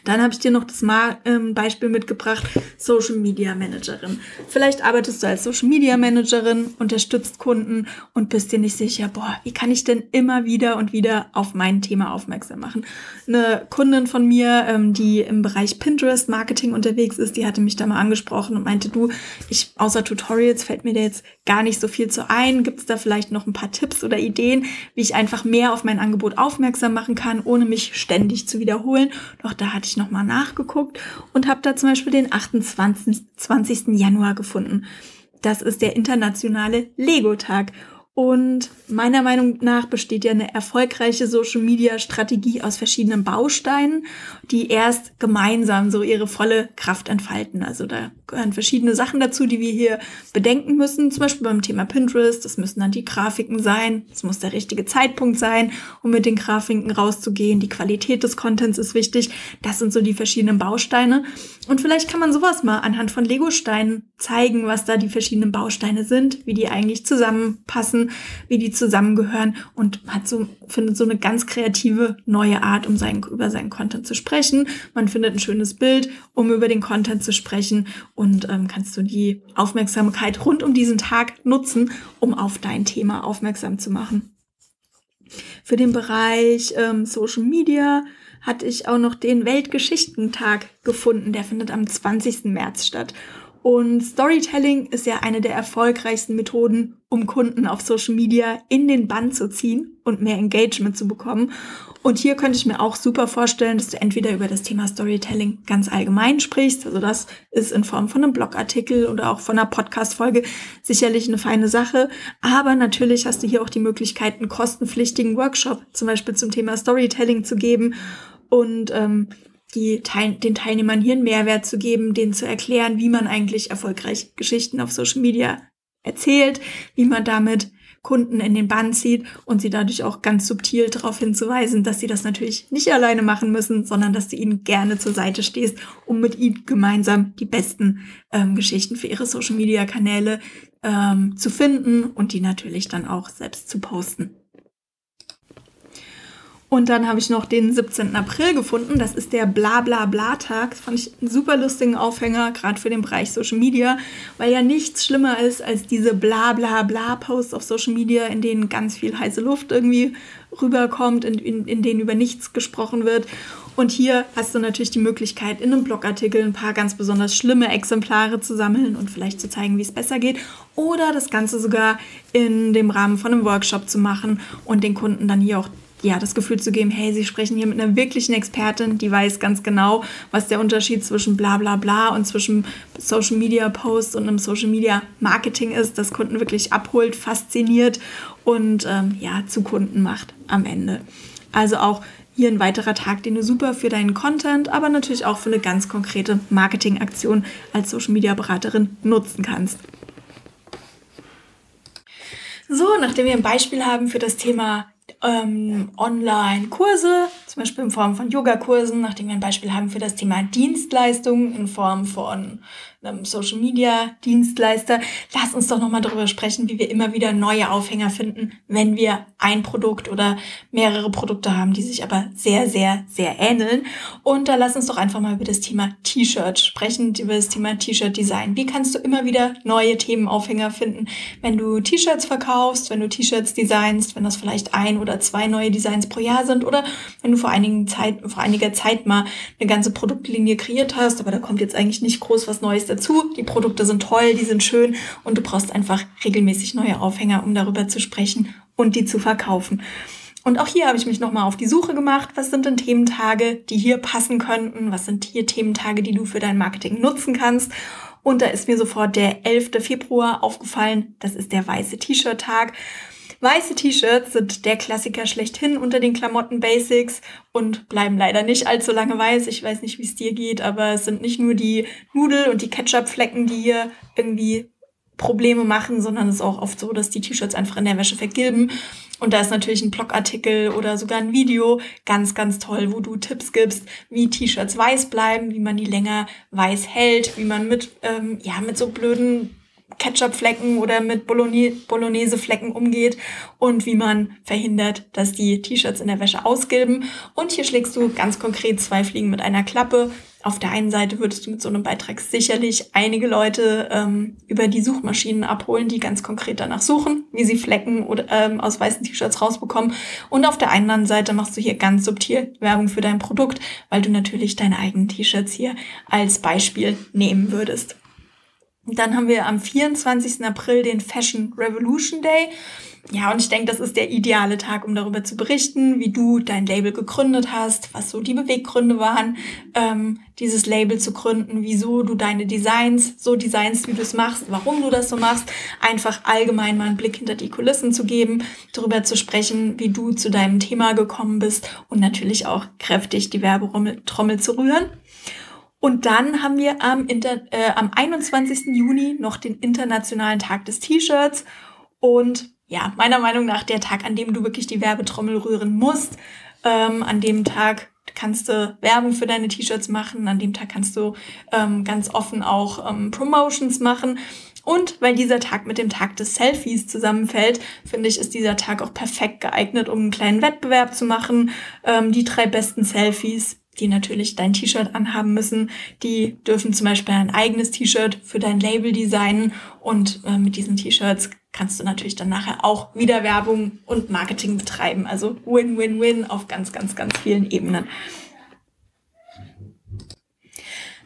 A: Dann habe ich dir noch das Mal, ähm, Beispiel mitgebracht, Social Media Managerin. Vielleicht arbeitest du als Social Media Managerin, unterstützt Kunden und bist dir nicht sicher, boah, wie kann ich denn immer wieder und wieder auf mein Thema aufmerksam machen? Eine Kundin von mir, ähm, die im Bereich Pinterest Marketing unterwegs ist, die hatte mich da mal angesprochen und meinte, du, ich, außer Tutorials fällt mir da jetzt gar nicht so viel zu ein. Gibt es da vielleicht noch ein paar Tipps oder Ideen, wie ich einfach mehr auf mein Angebot aufmerksam machen kann, ohne mich ständig zu wiederholen? Doch da hatte ich nochmal nachgeguckt und habe da zum Beispiel den 28. 20. Januar gefunden. Das ist der internationale Lego-Tag. Und meiner Meinung nach besteht ja eine erfolgreiche Social Media Strategie aus verschiedenen Bausteinen, die erst gemeinsam so ihre volle Kraft entfalten. Also da gehören verschiedene Sachen dazu, die wir hier bedenken müssen. Zum Beispiel beim Thema Pinterest. Das müssen dann die Grafiken sein. Es muss der richtige Zeitpunkt sein, um mit den Grafiken rauszugehen. Die Qualität des Contents ist wichtig. Das sind so die verschiedenen Bausteine. Und vielleicht kann man sowas mal anhand von Lego-Steinen zeigen, was da die verschiedenen Bausteine sind, wie die eigentlich zusammenpassen wie die zusammengehören und hat so, findet so eine ganz kreative neue Art, um seinen, über seinen Content zu sprechen. Man findet ein schönes Bild, um über den Content zu sprechen und ähm, kannst du die Aufmerksamkeit rund um diesen Tag nutzen, um auf dein Thema aufmerksam zu machen. Für den Bereich ähm, Social Media hatte ich auch noch den Weltgeschichtentag gefunden. Der findet am 20. März statt. Und Storytelling ist ja eine der erfolgreichsten Methoden, um Kunden auf Social Media in den Bann zu ziehen und mehr Engagement zu bekommen. Und hier könnte ich mir auch super vorstellen, dass du entweder über das Thema Storytelling ganz allgemein sprichst, also das ist in Form von einem Blogartikel oder auch von einer Podcast-Folge sicherlich eine feine Sache. Aber natürlich hast du hier auch die Möglichkeit, einen kostenpflichtigen Workshop zum Beispiel zum Thema Storytelling zu geben. Und ähm, die den Teilnehmern hier einen Mehrwert zu geben, denen zu erklären, wie man eigentlich erfolgreich Geschichten auf Social Media erzählt, wie man damit Kunden in den Bann zieht und sie dadurch auch ganz subtil darauf hinzuweisen, dass sie das natürlich nicht alleine machen müssen, sondern dass du ihnen gerne zur Seite stehst, um mit ihnen gemeinsam die besten ähm, Geschichten für ihre Social-Media-Kanäle ähm, zu finden und die natürlich dann auch selbst zu posten. Und dann habe ich noch den 17. April gefunden. Das ist der Bla-Bla-Bla-Tag. Das fand ich einen super lustigen Aufhänger, gerade für den Bereich Social Media, weil ja nichts schlimmer ist als diese Bla-Bla-Bla-Posts auf Social Media, in denen ganz viel heiße Luft irgendwie rüberkommt, in, in, in denen über nichts gesprochen wird. Und hier hast du natürlich die Möglichkeit, in einem Blogartikel ein paar ganz besonders schlimme Exemplare zu sammeln und vielleicht zu zeigen, wie es besser geht. Oder das Ganze sogar in dem Rahmen von einem Workshop zu machen und den Kunden dann hier auch ja, das Gefühl zu geben, hey, Sie sprechen hier mit einer wirklichen Expertin, die weiß ganz genau, was der Unterschied zwischen bla bla bla und zwischen Social Media Posts und einem Social Media Marketing ist, das Kunden wirklich abholt, fasziniert und ähm, ja, zu Kunden macht am Ende. Also auch hier ein weiterer Tag, den du super für deinen Content, aber natürlich auch für eine ganz konkrete Marketingaktion als Social Media Beraterin nutzen kannst. So, nachdem wir ein Beispiel haben für das Thema ähm, Online-Kurse, zum Beispiel in Form von Yogakursen, nachdem wir ein Beispiel haben für das Thema Dienstleistungen in Form von einem Social Media Dienstleister. Lass uns doch nochmal darüber sprechen, wie wir immer wieder neue Aufhänger finden, wenn wir ein Produkt oder mehrere Produkte haben, die sich aber sehr, sehr, sehr ähneln. Und da lass uns doch einfach mal über das Thema T-Shirt sprechen, über das Thema T-Shirt Design. Wie kannst du immer wieder neue Themenaufhänger finden, wenn du T-Shirts verkaufst, wenn du T-Shirts designst, wenn das vielleicht ein oder zwei neue Designs pro Jahr sind oder wenn du vor einigen Zeit, vor einiger Zeit mal eine ganze Produktlinie kreiert hast, aber da kommt jetzt eigentlich nicht groß was Neues dazu. Die Produkte sind toll, die sind schön und du brauchst einfach regelmäßig neue Aufhänger, um darüber zu sprechen und die zu verkaufen. Und auch hier habe ich mich nochmal auf die Suche gemacht. Was sind denn Thementage, die hier passen könnten? Was sind hier Thementage, die du für dein Marketing nutzen kannst? Und da ist mir sofort der 11. Februar aufgefallen. Das ist der weiße T-Shirt-Tag. Weiße T-Shirts sind der Klassiker schlechthin unter den Klamotten-Basics und bleiben leider nicht allzu lange weiß. Ich weiß nicht, wie es dir geht, aber es sind nicht nur die Nudel- und die Ketchup-Flecken, die hier irgendwie Probleme machen, sondern es ist auch oft so, dass die T-Shirts einfach in der Wäsche vergilben. Und da ist natürlich ein Blogartikel oder sogar ein Video ganz, ganz toll, wo du Tipps gibst, wie T-Shirts weiß bleiben, wie man die länger weiß hält, wie man mit, ähm, ja, mit so blöden Ketchup-Flecken oder mit Bolognese-Flecken umgeht und wie man verhindert, dass die T-Shirts in der Wäsche ausgilben. Und hier schlägst du ganz konkret zwei Fliegen mit einer Klappe. Auf der einen Seite würdest du mit so einem Beitrag sicherlich einige Leute ähm, über die Suchmaschinen abholen, die ganz konkret danach suchen, wie sie Flecken oder, ähm, aus weißen T-Shirts rausbekommen. Und auf der anderen Seite machst du hier ganz subtil Werbung für dein Produkt, weil du natürlich deine eigenen T-Shirts hier als Beispiel nehmen würdest. Dann haben wir am 24. April den Fashion Revolution Day. Ja, und ich denke, das ist der ideale Tag, um darüber zu berichten, wie du dein Label gegründet hast, was so die Beweggründe waren, ähm, dieses Label zu gründen, wieso du deine Designs so designst, wie du es machst, warum du das so machst, einfach allgemein mal einen Blick hinter die Kulissen zu geben, darüber zu sprechen, wie du zu deinem Thema gekommen bist und natürlich auch kräftig die Werbetrommel zu rühren. Und dann haben wir am, Inter äh, am 21. Juni noch den Internationalen Tag des T-Shirts. Und ja, meiner Meinung nach der Tag, an dem du wirklich die Werbetrommel rühren musst. Ähm, an dem Tag kannst du Werbung für deine T-Shirts machen. An dem Tag kannst du ähm, ganz offen auch ähm, Promotions machen. Und weil dieser Tag mit dem Tag des Selfies zusammenfällt, finde ich, ist dieser Tag auch perfekt geeignet, um einen kleinen Wettbewerb zu machen. Ähm, die drei besten Selfies die natürlich dein T-Shirt anhaben müssen. Die dürfen zum Beispiel ein eigenes T-Shirt für dein Label designen und äh, mit diesen T-Shirts kannst du natürlich dann nachher auch wieder Werbung und Marketing betreiben. Also Win-Win-Win auf ganz, ganz, ganz vielen Ebenen.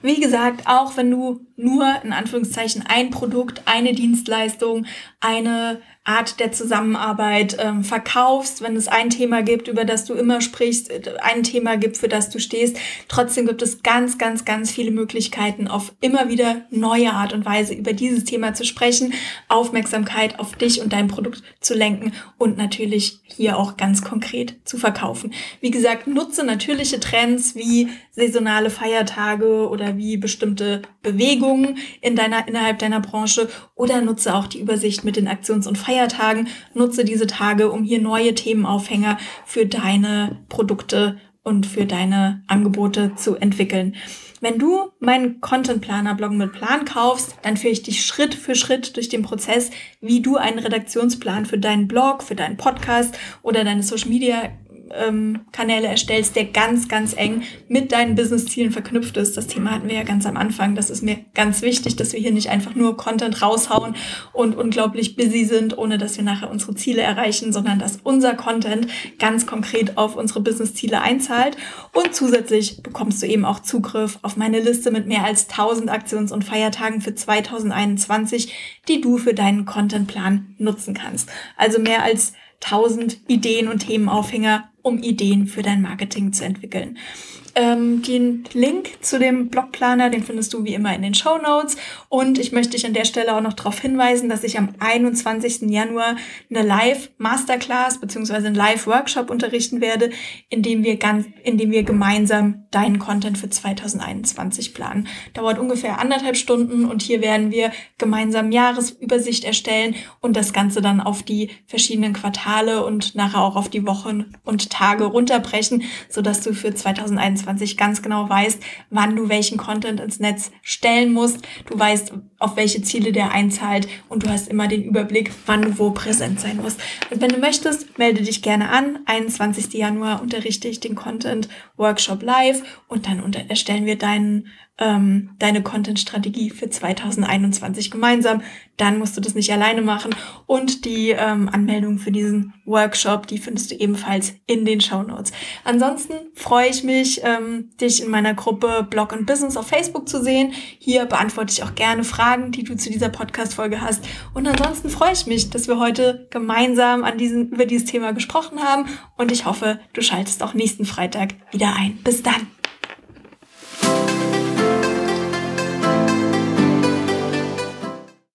A: Wie gesagt, auch wenn du nur in Anführungszeichen ein Produkt, eine Dienstleistung, eine Art der Zusammenarbeit ähm, verkaufst, wenn es ein Thema gibt, über das du immer sprichst, äh, ein Thema gibt, für das du stehst. Trotzdem gibt es ganz, ganz, ganz viele Möglichkeiten, auf immer wieder neue Art und Weise über dieses Thema zu sprechen, Aufmerksamkeit auf dich und dein Produkt zu lenken und natürlich hier auch ganz konkret zu verkaufen. Wie gesagt, nutze natürliche Trends wie saisonale Feiertage oder wie bestimmte Bewegungen in deiner, innerhalb deiner Branche oder nutze auch die Übersicht mit den Aktions- und Feiertagen. Nutze diese Tage, um hier neue Themenaufhänger für deine Produkte und für deine Angebote zu entwickeln. Wenn du meinen Content Planer Blog mit Plan kaufst, dann führe ich dich Schritt für Schritt durch den Prozess, wie du einen Redaktionsplan für deinen Blog, für deinen Podcast oder deine Social Media ähm, Kanäle erstellst, der ganz, ganz eng mit deinen Business-Zielen verknüpft ist. Das Thema hatten wir ja ganz am Anfang. Das ist mir ganz wichtig, dass wir hier nicht einfach nur Content raushauen und unglaublich busy sind, ohne dass wir nachher unsere Ziele erreichen, sondern dass unser Content ganz konkret auf unsere Business-Ziele einzahlt. Und zusätzlich bekommst du eben auch Zugriff auf meine Liste mit mehr als 1000 Aktions- und Feiertagen für 2021, die du für deinen Contentplan nutzen kannst. Also mehr als 1000 Ideen und Themenaufhänger um Ideen für dein Marketing zu entwickeln. Ähm, den Link zu dem Blogplaner, den findest du wie immer in den Show Notes. Und ich möchte dich an der Stelle auch noch darauf hinweisen, dass ich am 21. Januar eine Live-Masterclass beziehungsweise einen Live-Workshop unterrichten werde, in dem wir ganz, in dem wir gemeinsam deinen Content für 2021 planen. Dauert ungefähr anderthalb Stunden und hier werden wir gemeinsam Jahresübersicht erstellen und das Ganze dann auf die verschiedenen Quartale und nachher auch auf die Wochen und Tage runterbrechen, sodass du für 2021 ganz genau weißt, wann du welchen Content ins Netz stellen musst. Du weißt, auf welche Ziele der einzahlt und du hast immer den Überblick, wann du wo präsent sein musst. Und wenn du möchtest, melde dich gerne an. 21. Januar unterrichte ich den Content Workshop live und dann erstellen wir deinen ähm, deine Content-Strategie für 2021 gemeinsam. Dann musst du das nicht alleine machen. Und die ähm, Anmeldung für diesen Workshop, die findest du ebenfalls in den Show Notes. Ansonsten freue ich mich, ähm, dich in meiner Gruppe Blog und Business auf Facebook zu sehen. Hier beantworte ich auch gerne Fragen, die du zu dieser Podcast-Folge hast. Und ansonsten freue ich mich, dass wir heute gemeinsam an diesen, über dieses Thema gesprochen haben. Und ich hoffe, du schaltest auch nächsten Freitag wieder ein. Bis dann!